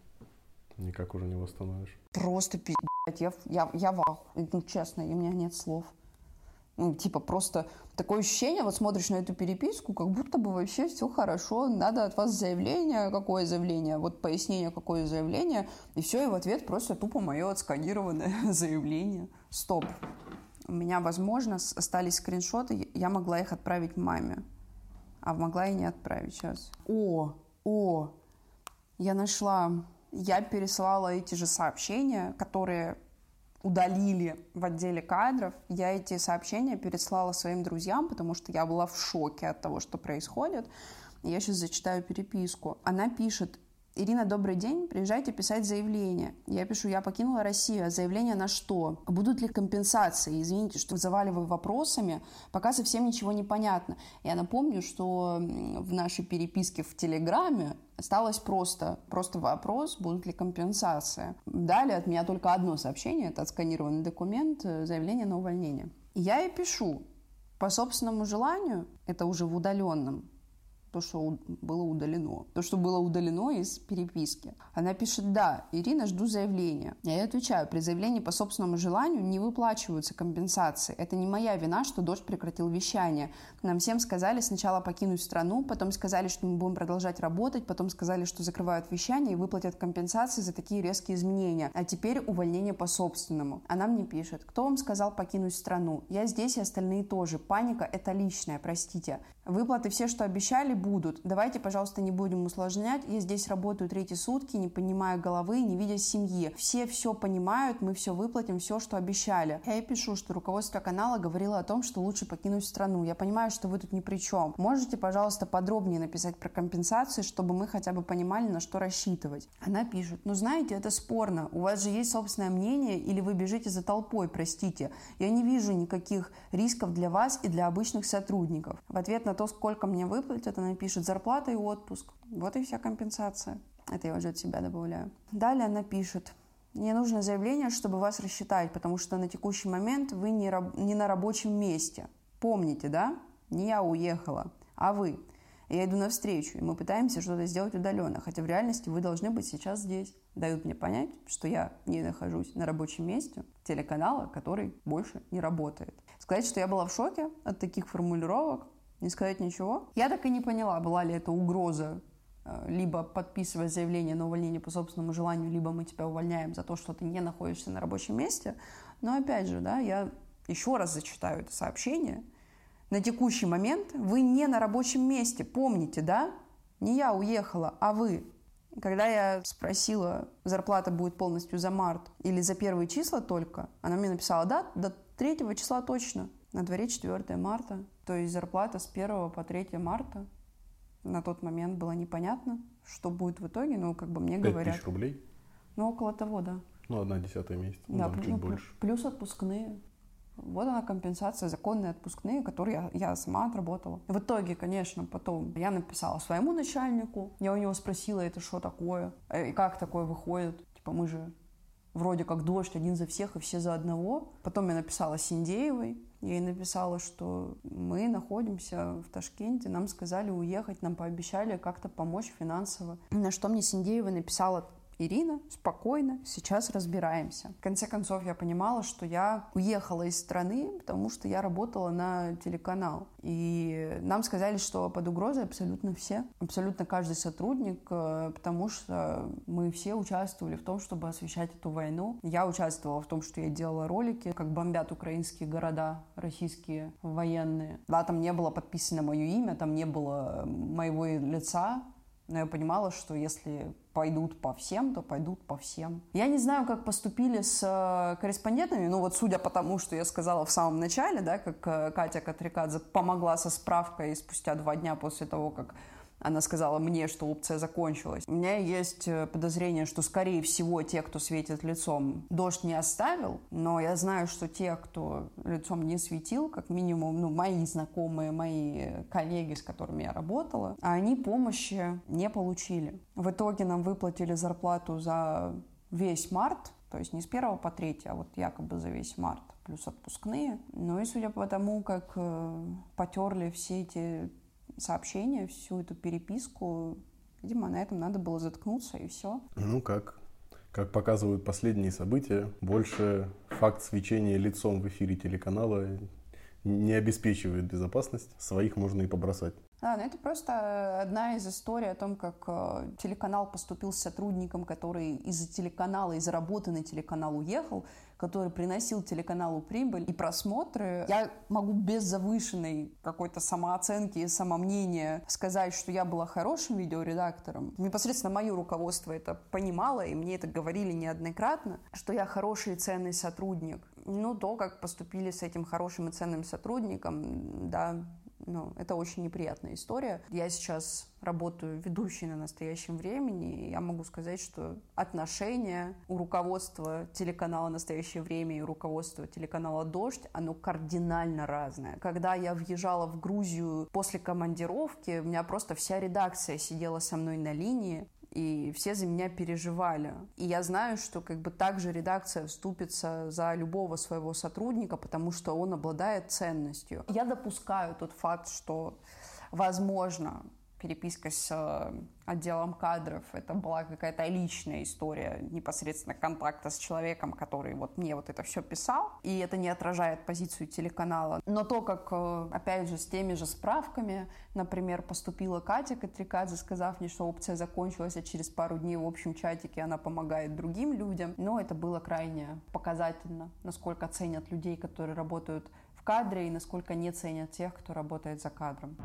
Никак уже не восстановишь. Просто пи***ть, я, я, я в ахуе, ну, честно, у меня нет слов. Ну, типа, просто такое ощущение, вот смотришь на эту переписку, как будто бы вообще все хорошо, надо от вас заявление, какое заявление, вот пояснение, какое заявление, и все, и в ответ просто тупо мое отсканированное заявление. Стоп. У меня, возможно, остались скриншоты, я могла их отправить маме, а могла и не отправить сейчас. О, о, я нашла, я переслала эти же сообщения, которые удалили в отделе кадров. Я эти сообщения переслала своим друзьям, потому что я была в шоке от того, что происходит. Я сейчас зачитаю переписку. Она пишет, Ирина, добрый день. Приезжайте писать заявление. Я пишу, я покинула Россию. А заявление на что? Будут ли компенсации? Извините, что заваливаю вопросами, пока совсем ничего не понятно. Я напомню, что в нашей переписке в Телеграме осталось просто, просто вопрос, будут ли компенсации. Далее от меня только одно сообщение, это отсканированный документ, э, заявление на увольнение. Я и пишу, по собственному желанию, это уже в удаленном, то, что было удалено. То, что было удалено из переписки. Она пишет, да, Ирина, жду заявления. Я ей отвечаю, при заявлении по собственному желанию не выплачиваются компенсации. Это не моя вина, что дождь прекратил вещание. Нам всем сказали сначала покинуть страну, потом сказали, что мы будем продолжать работать, потом сказали, что закрывают вещание и выплатят компенсации за такие резкие изменения. А теперь увольнение по собственному. Она мне пишет, кто вам сказал покинуть страну? Я здесь и остальные тоже. Паника – это личное, простите. Выплаты все, что обещали, будут. Давайте, пожалуйста, не будем усложнять. Я здесь работаю третьи сутки, не понимая головы, не видя семьи. Все все понимают, мы все выплатим, все, что обещали. Я и пишу, что руководство канала говорило о том, что лучше покинуть страну. Я понимаю, что вы тут ни при чем. Можете, пожалуйста, подробнее написать про компенсации, чтобы мы хотя бы понимали, на что рассчитывать. Она пишет, ну знаете, это спорно. У вас же есть собственное мнение или вы бежите за толпой, простите. Я не вижу никаких рисков для вас и для обычных сотрудников. В ответ на на то, сколько мне выплатят, она пишет зарплата и отпуск. Вот и вся компенсация. Это я уже от себя добавляю. Далее она пишет, мне нужно заявление, чтобы вас рассчитать, потому что на текущий момент вы не, раб- не на рабочем месте. Помните, да? Не я уехала, а вы. Я иду навстречу, и мы пытаемся что-то сделать удаленно, хотя в реальности вы должны быть сейчас здесь. Дают мне понять, что я не нахожусь на рабочем месте телеканала, который больше не работает. Сказать, что я была в шоке от таких формулировок, не сказать ничего. Я так и не поняла, была ли это угроза э, либо подписывать заявление на увольнение по собственному желанию, либо мы тебя увольняем за то, что ты не находишься на рабочем месте. Но опять же, да, я еще раз зачитаю это сообщение. На текущий момент вы не на рабочем месте, помните, да? Не я уехала, а вы. Когда я спросила, зарплата будет полностью за март или за первые числа только, она мне написала, да, до третьего числа точно. На дворе 4 марта. То есть зарплата с 1 по 3 марта. На тот момент было непонятно, что будет в итоге, но как бы мне 5 говорят... тысяч рублей? Ну, около того, да. Ну, одна десятая месяца. Ну, да, плюс, чуть больше. плюс отпускные. Вот она компенсация, законные отпускные, которые я, я сама отработала. В итоге, конечно, потом я написала своему начальнику, я у него спросила, это что такое, э, и как такое выходит. Типа мы же вроде как дождь один за всех и все за одного. Потом я написала Синдеевой, ей написала, что мы находимся в Ташкенте, нам сказали уехать, нам пообещали как-то помочь финансово. На что мне Синдеева написала Ирина, спокойно, сейчас разбираемся. В конце концов, я понимала, что я уехала из страны, потому что я работала на телеканал. И нам сказали, что под угрозой абсолютно все, абсолютно каждый сотрудник, э, потому что мы все участвовали в том, чтобы освещать эту войну. Я участвовала в том, что я делала ролики, как бомбят украинские города, российские военные. Да, там не было подписано мое имя, там не было моего лица, но я понимала, что если пойдут по всем, то пойдут по всем. Я не знаю, как поступили с э, корреспондентами, ну вот судя по тому, что я сказала в самом начале, да, как э, Катя Катрикадзе помогла со справкой спустя два дня после того, как она сказала мне, что опция закончилась. У меня есть э, подозрение, что, скорее всего, те, кто светит лицом, дождь не оставил, но я знаю, что те, кто лицом не светил, как минимум, ну, мои знакомые, мои коллеги, с которыми я работала, они помощи не получили. В итоге нам выплатили зарплату за весь март, то есть не с 1 по 3, а вот якобы за весь март, плюс отпускные. Ну и судя по тому, как э, потерли все эти сообщения, всю эту переписку. Видимо, на этом надо было заткнуться и все. Ну как? Как показывают последние события, больше факт свечения лицом в эфире телеканала не обеспечивает безопасность. Своих можно и побросать. Да, ну это просто одна из историй о том, как э, телеканал поступил с сотрудником, который из-за телеканала, из-за работы на телеканал уехал, который приносил телеканалу прибыль и просмотры. Я могу без завышенной какой-то самооценки и самомнения сказать, что я была хорошим видеоредактором. Непосредственно мое руководство это понимало, и мне это говорили неоднократно, что я хороший и ценный сотрудник. Ну, то, как поступили с этим хорошим и ценным сотрудником, да, ну, это очень неприятная история. Я сейчас работаю ведущей на настоящем времени, и я могу сказать, что отношения у руководства телеканала «Настоящее время» и руководства телеканала «Дождь», оно кардинально разное. Когда я въезжала в Грузию после командировки, у меня просто вся редакция сидела со мной на линии, и все за меня переживали. И я знаю, что как бы также редакция вступится за любого своего сотрудника, потому что он обладает ценностью. Я допускаю тот факт, что возможно переписка с э, отделом кадров. Это была какая-то личная история непосредственно контакта с человеком, который вот мне вот это все писал. И это не отражает позицию телеканала. Но то, как, э, опять же, с теми же справками, например, поступила Катя Катрикадзе, сказав мне, что опция закончилась, а через пару дней в общем чатике она помогает другим людям. Но это было крайне показательно, насколько ценят людей, которые работают в кадре, и насколько не ценят тех, кто работает за кадром.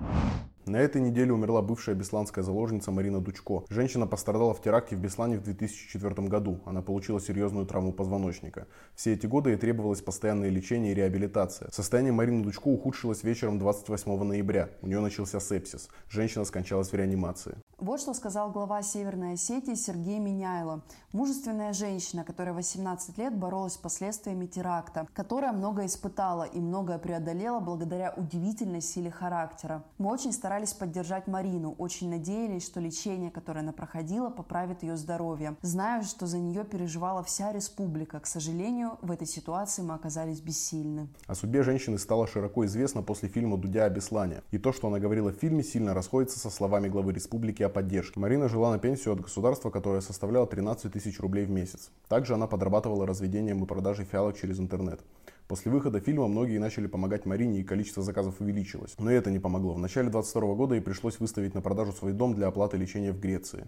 На этой неделе умерла бывшая бесланская заложница Марина Дучко. Женщина пострадала в теракте в Беслане в 2004 году. Она получила серьезную травму позвоночника. Все эти годы ей требовалось постоянное лечение и реабилитация. Состояние Марины Дучко ухудшилось вечером 28 ноября. У нее начался сепсис. Женщина скончалась в реанимации. Вот что сказал глава Северной Осетии Сергей Миняйло. Мужественная женщина, которая 18 лет боролась с последствиями теракта, которая много испытала и многое преодолела благодаря удивительной силе характера. Мы очень старались поддержать Марину, очень надеялись, что лечение, которое она проходила, поправит ее здоровье. Знаю, что за нее переживала вся республика. К сожалению, в этой ситуации мы оказались бессильны. О судьбе женщины стало широко известно после фильма «Дудя о Беслане». И то, что она говорила в фильме, сильно расходится со словами главы республики о поддержке. Марина жила на пенсию от государства, которая составляла 13 тысяч рублей в месяц. Также она подрабатывала разведением и продажей фиалок через интернет. После выхода фильма многие начали помогать Марине и количество заказов увеличилось. Но и это не помогло. В начале 22 года ей пришлось выставить на продажу свой дом для оплаты лечения в Греции.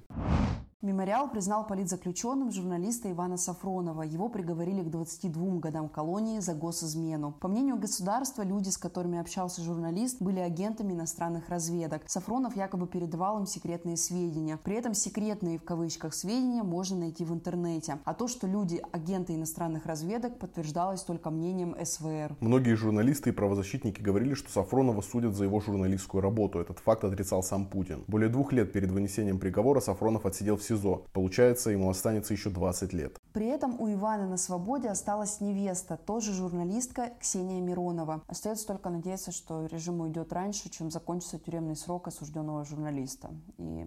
Мемориал признал политзаключенным журналиста Ивана Сафронова. Его приговорили к 22 годам колонии за госизмену. По мнению государства, люди, с которыми общался журналист, были агентами иностранных разведок. Сафронов якобы передавал им секретные сведения. При этом секретные в кавычках сведения можно найти в интернете. А то, что люди агенты иностранных разведок, подтверждалось только мнением СВР. Многие журналисты и правозащитники говорили, что Сафронова судят за его журналистскую работу. Этот факт отрицал сам Путин. Более двух лет перед вынесением приговора Сафронов отсидел в СИЗО. Получается, ему останется еще 20 лет. При этом у Ивана на свободе осталась невеста, тоже журналистка Ксения Миронова. Остается только надеяться, что режим уйдет раньше, чем закончится тюремный срок осужденного журналиста. И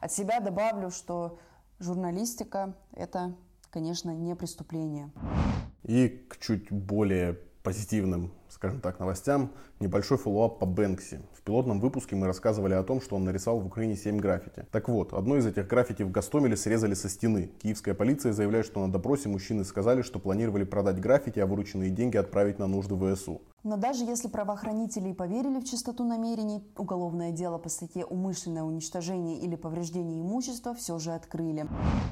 от себя добавлю, что журналистика – это, конечно, не преступление. И к чуть более позитивным, скажем так, новостям, небольшой follow-up по Бэнкси. В пилотном выпуске мы рассказывали о том, что он нарисовал в Украине 7 граффити. Так вот, одно из этих граффити в Гостомеле срезали со стены. Киевская полиция заявляет, что на допросе мужчины сказали, что планировали продать граффити, а вырученные деньги отправить на нужды ВСУ. Но даже если правоохранители поверили в чистоту намерений, уголовное дело по статье «Умышленное уничтожение или повреждение имущества» все же открыли.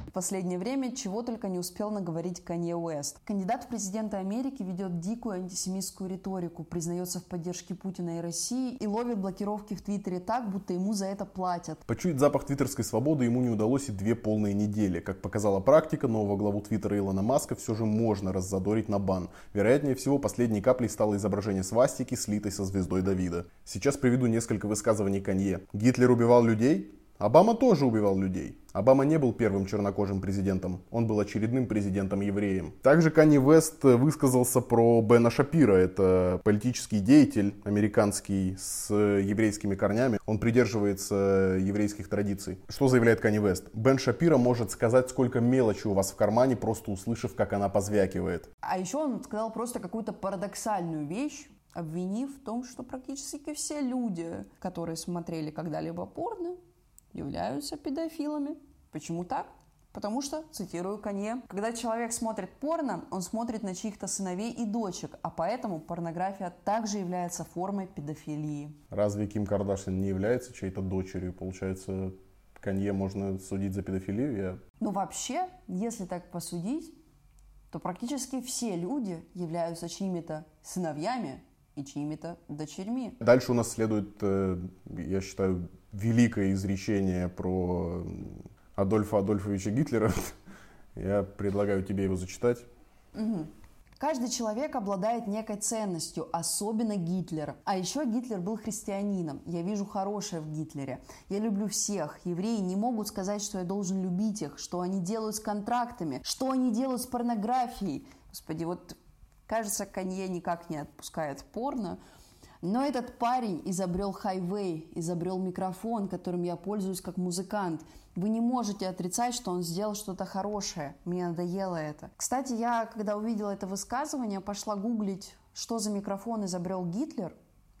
В последнее время чего только не успел наговорить Канье Уэст. Кандидат в президенты Америки ведет дикую антисемитскую риторику, признается в поддержке Путина и России и ловит блокировки в Твиттере так, будто ему за это платят. Почуять запах твиттерской свободы ему не удалось и две полные недели. Как показала практика, нового главу Твиттера Илона Маска все же можно раззадорить на бан. Вероятнее всего, последней каплей стало изображение свастики, слитой со звездой Давида. Сейчас приведу несколько высказываний Канье. Гитлер убивал людей? Обама тоже убивал людей. Обама не был первым чернокожим президентом, он был очередным президентом-евреем. Также Канни Вест высказался про Бена Шапира, это политический деятель американский с еврейскими корнями. Он придерживается еврейских традиций. Что заявляет Канни Вест? Бен Шапира может сказать, сколько мелочи у вас в кармане, просто услышав, как она позвякивает. А еще он сказал просто какую-то парадоксальную вещь, обвинив в том, что практически все люди, которые смотрели когда-либо порно, являются педофилами. Почему так? Потому что, цитирую Канье, когда человек смотрит порно, он смотрит на чьих-то сыновей и дочек, а поэтому порнография также является формой педофилии. Разве Ким Кардашьян не является чьей-то дочерью? Получается, Канье можно судить за педофилию? Я... Ну вообще, если так посудить, то практически все люди являются чьими-то сыновьями и чьими-то дочерьми. Дальше у нас следует, э, я считаю, великое изречение про Адольфа Адольфовича Гитлера. Я предлагаю тебе его зачитать. Угу. Каждый человек обладает некой ценностью, особенно Гитлер. А еще Гитлер был христианином. Я вижу хорошее в Гитлере. Я люблю всех. Евреи не могут сказать, что я должен любить их, что они делают с контрактами, что они делают с порнографией. Господи, вот кажется, Канье никак не отпускает порно. Но этот парень изобрел хайвей, изобрел микрофон, которым я пользуюсь как музыкант. Вы не можете отрицать, что он сделал что-то хорошее. Мне надоело это. Кстати, я, когда увидела это высказывание, пошла гуглить, что за микрофон изобрел Гитлер,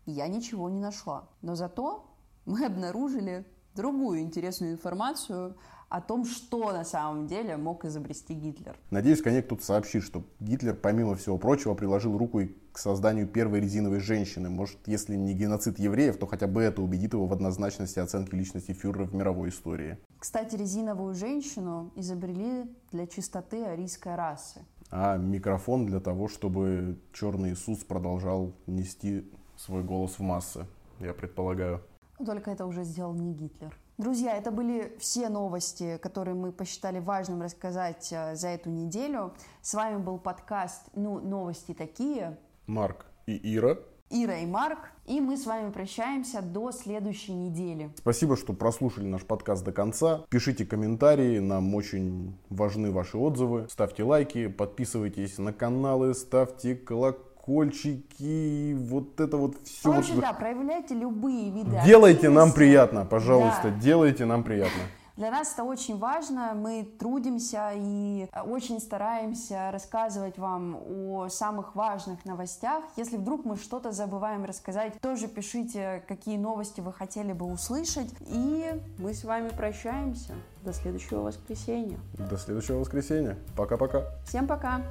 и я ничего не нашла. Но зато мы обнаружили другую интересную информацию о том, что на самом деле мог изобрести Гитлер. Надеюсь, конечно, кто-то сообщит, что Гитлер, помимо всего прочего, приложил руку и к созданию первой резиновой женщины. Может, если не геноцид евреев, то хотя бы это убедит его в однозначности оценки личности фюрера в мировой истории. Кстати, резиновую женщину изобрели для чистоты арийской расы. А микрофон для того, чтобы черный Иисус продолжал нести свой голос в массы, я предполагаю. Только это уже сделал не Гитлер. Друзья, это были все новости, которые мы посчитали важным рассказать э, за эту неделю. С вами был подкаст «Ну, новости такие». Марк и Ира. Ира и Марк. И мы с вами прощаемся до следующей недели. Спасибо, что прослушали наш подкаст до конца. Пишите комментарии, нам очень важны ваши отзывы. Ставьте лайки, подписывайтесь на каналы, ставьте колокольчик колокольчики, вот это вот все. Короче, вот... да, проявляйте любые виды Делайте нам приятно, пожалуйста, да. делайте нам приятно. Для нас это очень важно, мы трудимся и очень стараемся рассказывать вам о самых важных новостях. Если вдруг мы что-то забываем рассказать, тоже пишите, какие новости вы хотели бы услышать. И мы с вами прощаемся. До следующего воскресенья. До следующего воскресенья. Пока-пока. Всем пока.